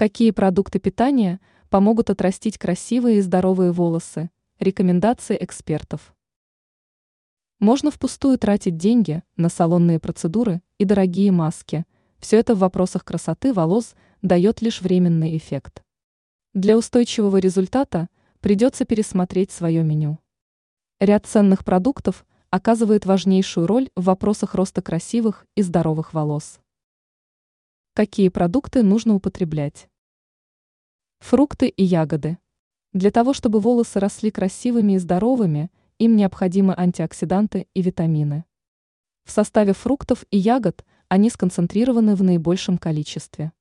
Какие продукты питания помогут отрастить красивые и здоровые волосы? Рекомендации экспертов. Можно впустую тратить деньги на салонные процедуры и дорогие маски. Все это в вопросах красоты волос дает лишь временный эффект. Для устойчивого результата придется пересмотреть свое меню. Ряд ценных продуктов оказывает важнейшую роль в вопросах роста красивых и здоровых волос. Какие продукты нужно употреблять? Фрукты и ягоды. Для того, чтобы волосы росли красивыми и здоровыми, им необходимы антиоксиданты и витамины. В составе фруктов и ягод они сконцентрированы в наибольшем количестве.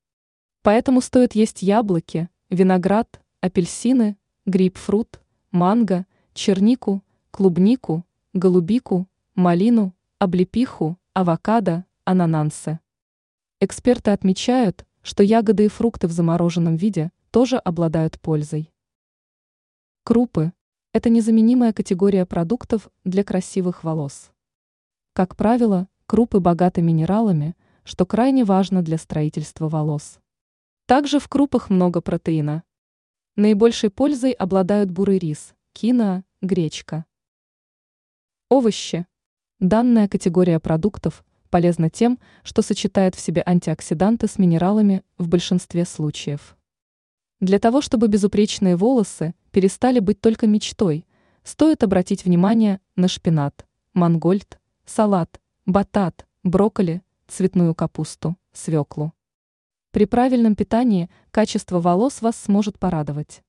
Поэтому стоит есть яблоки, виноград, апельсины, грейпфрут, манго, чернику, клубнику, голубику, малину, облепиху, авокадо, ананансы. Эксперты отмечают, что ягоды и фрукты в замороженном виде тоже обладают пользой. Крупы – это незаменимая категория продуктов для красивых волос. Как правило, крупы богаты минералами, что крайне важно для строительства волос. Также в крупах много протеина. Наибольшей пользой обладают бурый рис, киноа, гречка. Овощи. Данная категория продуктов полезна тем, что сочетает в себе антиоксиданты с минералами в большинстве случаев. Для того, чтобы безупречные волосы перестали быть только мечтой, стоит обратить внимание на шпинат, мангольд, салат, батат, брокколи, цветную капусту, свеклу. При правильном питании качество волос вас сможет порадовать.